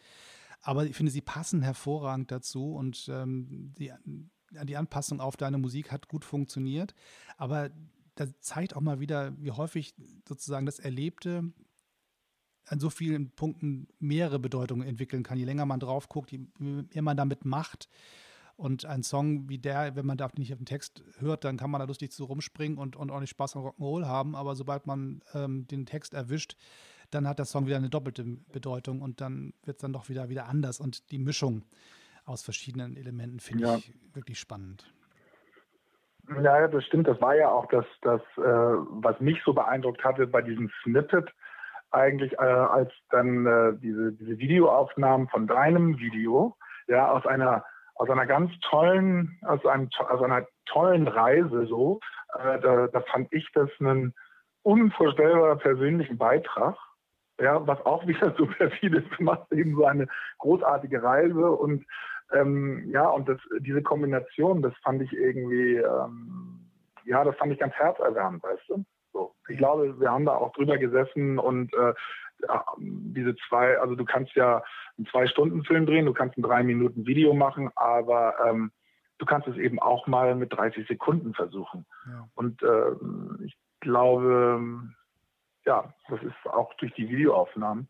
Aber ich finde, sie passen hervorragend dazu und ähm, die, die Anpassung auf deine Musik hat gut funktioniert. Aber das zeigt auch mal wieder, wie häufig sozusagen das Erlebte an so vielen Punkten mehrere Bedeutungen entwickeln kann. Je länger man drauf guckt, je mehr man damit macht, und ein Song wie der, wenn man da nicht auf den Text hört, dann kann man da lustig zu rumspringen und, und ordentlich Spaß am Rock'n'Roll haben. Aber sobald man ähm, den Text erwischt, dann hat der Song wieder eine doppelte Bedeutung und dann wird es dann doch wieder, wieder anders. Und die Mischung aus verschiedenen Elementen finde ja. ich wirklich spannend. Ja, das stimmt. Das war ja auch das, das äh, was mich so beeindruckt hatte bei diesem Snippet, eigentlich, äh, als dann äh, diese, diese Videoaufnahmen von deinem Video, ja, aus einer aus einer ganz tollen, aus, einem, aus einer tollen Reise so. Äh, da, da fand ich das einen unvorstellbar persönlichen Beitrag. Ja, was auch wieder so perfide ist, du machst eben so eine großartige Reise und ähm, ja, und das, diese Kombination, das fand ich irgendwie, ähm, ja, das fand ich ganz herzerwärmend, weißt du? Ich glaube, wir haben da auch drüber gesessen und äh, diese zwei, also du kannst ja einen Zwei-Stunden-Film drehen, du kannst ein Drei-Minuten-Video machen, aber ähm, du kannst es eben auch mal mit 30 Sekunden versuchen. Ja. Und äh, ich glaube, ja, das ist auch durch die Videoaufnahmen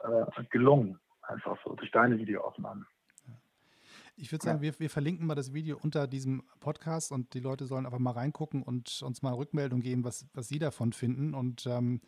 äh, gelungen, einfach so, durch deine Videoaufnahmen. Ich würde sagen, ja. wir, wir, verlinken mal das Video unter diesem Podcast und die Leute sollen einfach mal reingucken und uns mal Rückmeldung geben, was, was sie davon finden. Und ähm,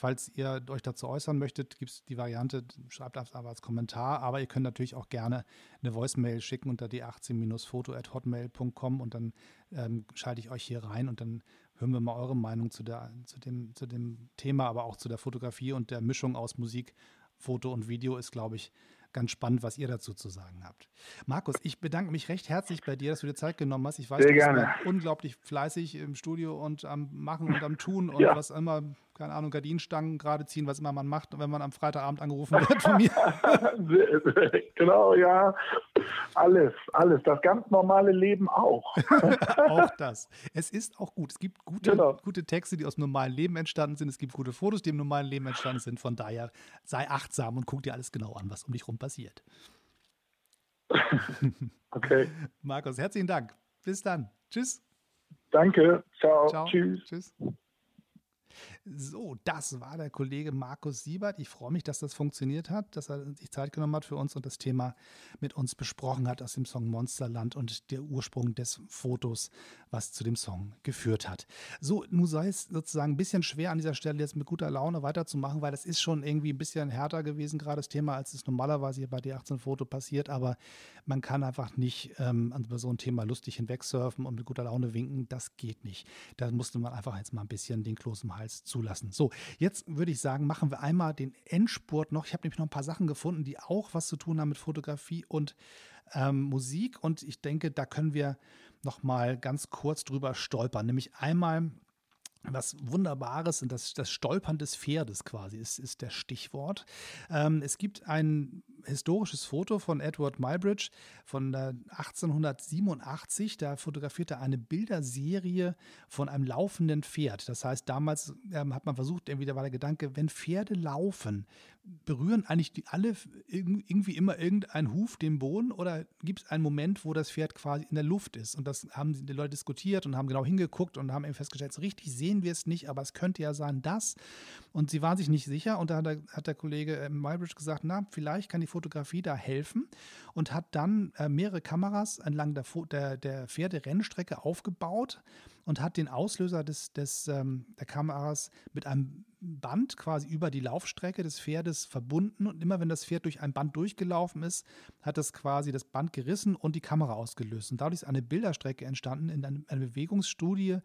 Falls ihr euch dazu äußern möchtet, gibt es die Variante, schreibt das aber als Kommentar. Aber ihr könnt natürlich auch gerne eine Voicemail schicken unter die 18-foto.hotmail.com und dann ähm, schalte ich euch hier rein und dann hören wir mal eure Meinung zu, der, zu, dem, zu dem Thema, aber auch zu der Fotografie und der Mischung aus Musik, Foto und Video ist, glaube ich, ganz spannend, was ihr dazu zu sagen habt. Markus, ich bedanke mich recht herzlich bei dir, dass du dir Zeit genommen hast. Ich weiß, Sehr du bist unglaublich fleißig im Studio und am Machen und am Tun und ja. was immer keine Ahnung, Gardinenstangen gerade ziehen, was immer man macht, wenn man am Freitagabend angerufen wird von mir. genau, ja. Alles, alles. Das ganz normale Leben auch. auch das. Es ist auch gut. Es gibt gute, genau. gute Texte, die aus dem normalen Leben entstanden sind. Es gibt gute Fotos, die im normalen Leben entstanden sind. Von daher sei achtsam und guck dir alles genau an, was um dich rum passiert. okay. Markus, herzlichen Dank. Bis dann. Tschüss. Danke. Ciao. Ciao. Tschüss. Tschüss. So, das war der Kollege Markus Siebert. Ich freue mich, dass das funktioniert hat, dass er sich Zeit genommen hat für uns und das Thema mit uns besprochen hat aus dem Song Monsterland und der Ursprung des Fotos, was zu dem Song geführt hat. So, nun sei es sozusagen ein bisschen schwer an dieser Stelle jetzt mit guter Laune weiterzumachen, weil das ist schon irgendwie ein bisschen härter gewesen, gerade das Thema, als es normalerweise hier bei D18 Foto passiert. Aber man kann einfach nicht ähm, über so ein Thema lustig hinwegsurfen und mit guter Laune winken. Das geht nicht. Da musste man einfach jetzt mal ein bisschen den Kloß im zulassen. So, jetzt würde ich sagen, machen wir einmal den Endspurt noch. Ich habe nämlich noch ein paar Sachen gefunden, die auch was zu tun haben mit Fotografie und ähm, Musik. Und ich denke, da können wir noch mal ganz kurz drüber stolpern. Nämlich einmal was Wunderbares und das, das Stolpern des Pferdes quasi ist, ist der Stichwort. Ähm, es gibt ein historisches Foto von Edward Mybridge von 1887. Da fotografiert er eine Bilderserie von einem laufenden Pferd. Das heißt, damals ähm, hat man versucht, irgendwie da war der Gedanke, wenn Pferde laufen, berühren eigentlich die alle irgendwie immer irgendein Huf den Boden oder gibt es einen Moment, wo das Pferd quasi in der Luft ist? Und das haben die Leute diskutiert und haben genau hingeguckt und haben eben festgestellt, so richtig sehen wir es nicht, aber es könnte ja sein, das. Und sie waren sich nicht sicher und da hat der, hat der Kollege äh, Mybridge gesagt, na, vielleicht kann die Fotografie da helfen und hat dann äh, mehrere Kameras entlang der, der, der Pferderennstrecke aufgebaut und hat den Auslöser des, des, ähm, der Kameras mit einem Band quasi über die Laufstrecke des Pferdes verbunden und immer wenn das Pferd durch ein Band durchgelaufen ist, hat das quasi das Band gerissen und die Kamera ausgelöst. Und dadurch ist eine Bilderstrecke entstanden in einer Bewegungsstudie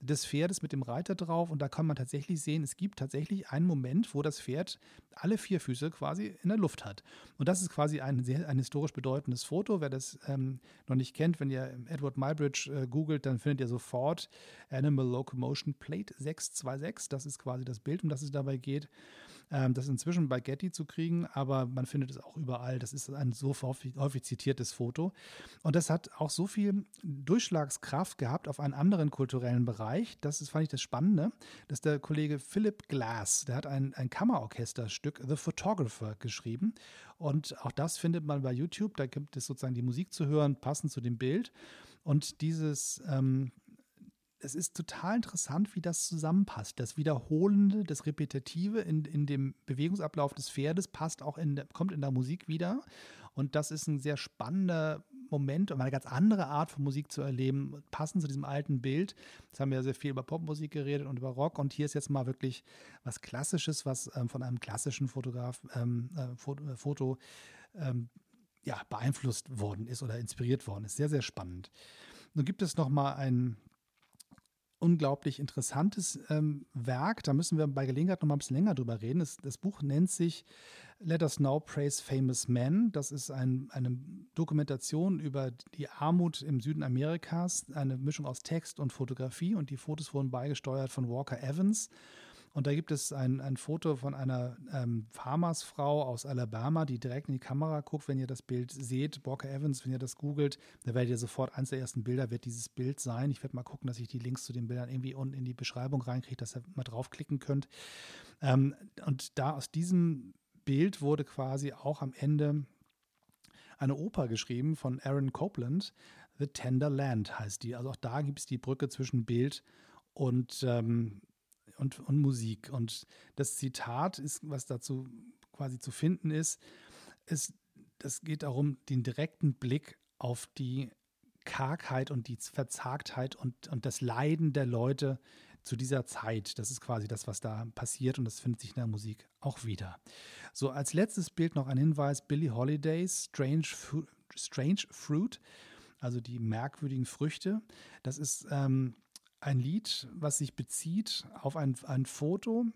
des Pferdes mit dem Reiter drauf und da kann man tatsächlich sehen, es gibt tatsächlich einen Moment, wo das Pferd alle vier Füße quasi in der Luft hat. Und das ist quasi ein sehr ein historisch bedeutendes Foto. Wer das ähm, noch nicht kennt, wenn ihr Edward Mybridge äh, googelt, dann findet ihr sofort Animal Locomotion Plate 626. Das ist quasi das Bild, um das es dabei geht. Ähm, das ist inzwischen bei Getty zu kriegen, aber man findet es auch überall. Das ist ein so häufig, häufig zitiertes Foto. Und das hat auch so viel Durchschlagskraft gehabt auf einen anderen kulturellen Bereich. Das ist, fand ich das Spannende, dass der Kollege Philip Glass, der hat ein, ein Kammerorchesterstück The Photographer geschrieben. Und auch das findet man bei YouTube. Da gibt es sozusagen die Musik zu hören, passend zu dem Bild. Und dieses ähm, es ist total interessant, wie das zusammenpasst. Das Wiederholende, das Repetitive in, in dem Bewegungsablauf des Pferdes passt auch in, kommt in der Musik wieder. Und das ist ein sehr spannender Moment, um eine ganz andere Art von Musik zu erleben, passend zu diesem alten Bild. Jetzt haben wir ja sehr viel über Popmusik geredet und über Rock. Und hier ist jetzt mal wirklich was Klassisches, was ähm, von einem klassischen Fotograf, ähm, äh, Foto, äh, Foto ähm, ja, beeinflusst worden ist oder inspiriert worden ist. Sehr, sehr spannend. Nun gibt es noch mal ein unglaublich interessantes ähm, Werk. Da müssen wir bei Gelegenheit noch mal ein bisschen länger drüber reden. Das, das Buch nennt sich Let Us Now Praise Famous Men. Das ist ein, eine Dokumentation über die Armut im Süden Amerikas, eine Mischung aus Text und Fotografie. Und die Fotos wurden beigesteuert von Walker Evans. Und da gibt es ein, ein Foto von einer ähm, Farmersfrau aus Alabama, die direkt in die Kamera guckt, wenn ihr das Bild seht. Walker Evans, wenn ihr das googelt, da werdet ihr sofort, eins der ersten Bilder wird dieses Bild sein. Ich werde mal gucken, dass ich die Links zu den Bildern irgendwie unten in die Beschreibung reinkriege, dass ihr mal draufklicken könnt. Ähm, und da aus diesem Bild wurde quasi auch am Ende eine Oper geschrieben von Aaron Copeland. The Tender Land heißt die. Also auch da gibt es die Brücke zwischen Bild und ähm, und, und Musik. Und das Zitat ist, was dazu quasi zu finden ist, ist, das geht darum, den direkten Blick auf die Kargheit und die Verzagtheit und, und das Leiden der Leute zu dieser Zeit. Das ist quasi das, was da passiert und das findet sich in der Musik auch wieder. So, als letztes Bild noch ein Hinweis: Billie Holidays Strange, Fu Strange Fruit, also die merkwürdigen Früchte. Das ist ähm, ein Lied, was sich bezieht auf ein, ein Foto,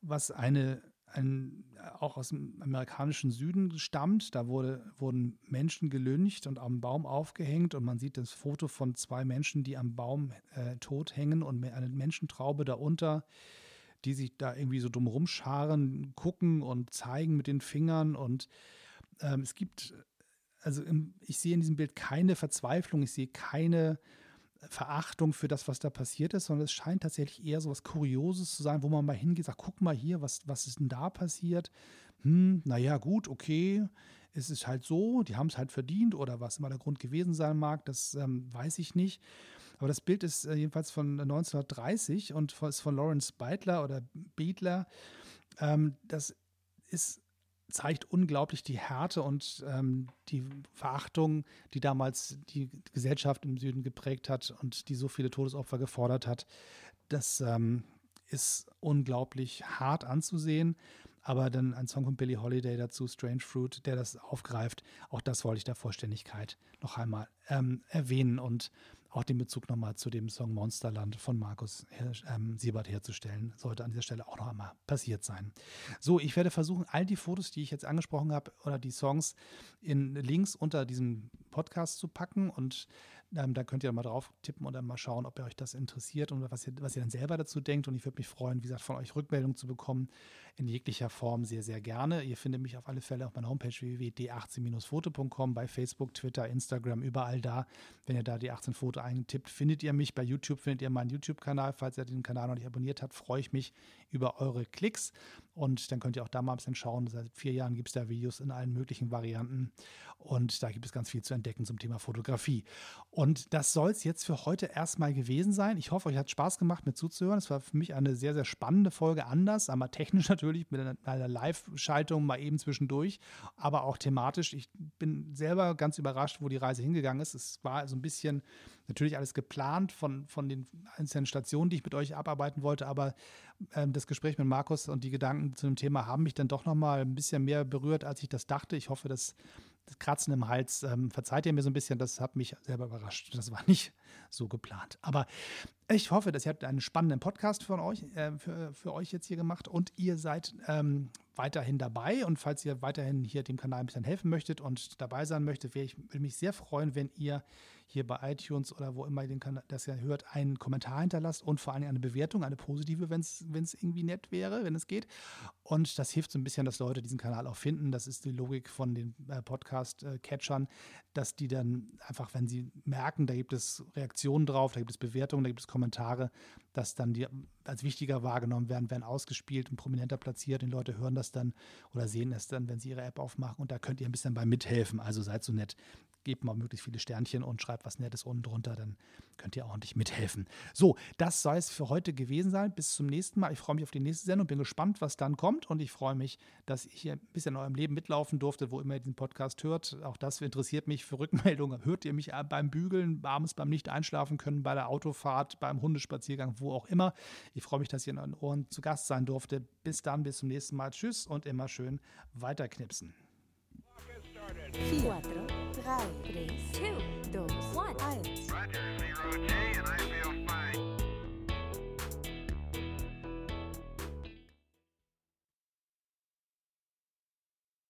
was eine ein, auch aus dem amerikanischen Süden stammt. Da wurde, wurden Menschen gelüncht und am Baum aufgehängt und man sieht das Foto von zwei Menschen, die am Baum äh, tot hängen und eine Menschentraube darunter, die sich da irgendwie so drumherum scharen, gucken und zeigen mit den Fingern und ähm, es gibt, also im, ich sehe in diesem Bild keine Verzweiflung, ich sehe keine Verachtung für das, was da passiert ist, sondern es scheint tatsächlich eher so was Kurioses zu sein, wo man mal hingeht, sagt, guck mal hier, was, was ist denn da passiert? Hm, naja, gut, okay, es ist halt so, die haben es halt verdient oder was immer der Grund gewesen sein mag, das ähm, weiß ich nicht. Aber das Bild ist äh, jedenfalls von 1930 und ist von Lawrence Beitler oder Beitler. Ähm, das ist zeigt unglaublich die Härte und ähm, die Verachtung, die damals die Gesellschaft im Süden geprägt hat und die so viele Todesopfer gefordert hat. Das ähm, ist unglaublich hart anzusehen. Aber dann ein Song von Billie Holiday dazu, Strange Fruit, der das aufgreift. Auch das wollte ich der Vollständigkeit noch einmal ähm, erwähnen und auch den Bezug nochmal zu dem Song Monsterland von Markus ähm, Siebert herzustellen, sollte an dieser Stelle auch noch einmal passiert sein. So, ich werde versuchen, all die Fotos, die ich jetzt angesprochen habe, oder die Songs in Links unter diesem Podcast zu packen und ähm, da könnt ihr mal drauf tippen und dann mal schauen, ob ihr euch das interessiert und was ihr, was ihr dann selber dazu denkt. Und ich würde mich freuen, wie gesagt, von euch Rückmeldungen zu bekommen in jeglicher Form sehr, sehr gerne. Ihr findet mich auf alle Fälle auf meiner Homepage www.d18-foto.com bei Facebook, Twitter, Instagram, überall da. Wenn ihr da die 18 Foto eintippt, findet ihr mich. Bei YouTube findet ihr meinen YouTube-Kanal. Falls ihr den Kanal noch nicht abonniert habt, freue ich mich über eure Klicks. Und dann könnt ihr auch da mal ein bisschen schauen. Seit vier Jahren gibt es da Videos in allen möglichen Varianten. Und da gibt es ganz viel zu entdecken zum Thema Fotografie. Und das soll es jetzt für heute erstmal gewesen sein. Ich hoffe, euch hat Spaß gemacht, mir zuzuhören. Es war für mich eine sehr, sehr spannende Folge. Anders, einmal technisch natürlich, mit einer Live-Schaltung mal eben zwischendurch, aber auch thematisch. Ich bin selber ganz überrascht, wo die Reise hingegangen ist. Es war so ein bisschen natürlich alles geplant von, von den einzelnen Stationen, die ich mit euch abarbeiten wollte, aber äh, das Gespräch mit Markus und die Gedanken zu dem Thema haben mich dann doch nochmal ein bisschen mehr berührt, als ich das dachte. Ich hoffe, dass das Kratzen im Hals, ähm, verzeiht ihr mir so ein bisschen, das hat mich selber überrascht. Das war nicht so geplant. Aber ich hoffe, dass ihr habt einen spannenden Podcast von euch, äh, für, für euch jetzt hier gemacht und ihr seid ähm, weiterhin dabei. Und falls ihr weiterhin hier dem Kanal ein bisschen helfen möchtet und dabei sein möchtet, wäre ich würde mich sehr freuen, wenn ihr hier bei iTunes oder wo immer ihr den das ihr hört, einen Kommentar hinterlasst und vor allem eine Bewertung, eine positive, wenn es irgendwie nett wäre, wenn es geht. Und das hilft so ein bisschen, dass Leute diesen Kanal auch finden. Das ist die Logik von den äh, Podcast-Catchern, dass die dann einfach, wenn sie merken, da gibt es Reaktionen drauf, da gibt es Bewertungen, da gibt es Kommentare, dass dann die als wichtiger wahrgenommen werden, werden ausgespielt und prominenter platziert. Die Leute hören das dann oder sehen es dann, wenn sie ihre App aufmachen. Und da könnt ihr ein bisschen bei mithelfen. Also seid so nett, gebt mal möglichst viele Sternchen und schreibt was Nettes unten drunter, dann könnt ihr ordentlich mithelfen. So, das soll es für heute gewesen sein. Bis zum nächsten Mal. Ich freue mich auf die nächste Sendung, bin gespannt, was dann kommt und ich freue mich, dass ich hier ein bisschen in eurem Leben mitlaufen durfte, wo immer ihr diesen Podcast hört. Auch das interessiert mich für Rückmeldungen. Hört ihr mich beim Bügeln, abends beim Nicht-Einschlafen können, bei der Autofahrt, beim Hundespaziergang, wo auch immer. Ich freue mich, dass ihr in euren Ohren zu Gast sein durfte. Bis dann, bis zum nächsten Mal. Tschüss und immer schön weiterknipsen. 4, 3, 2, 1.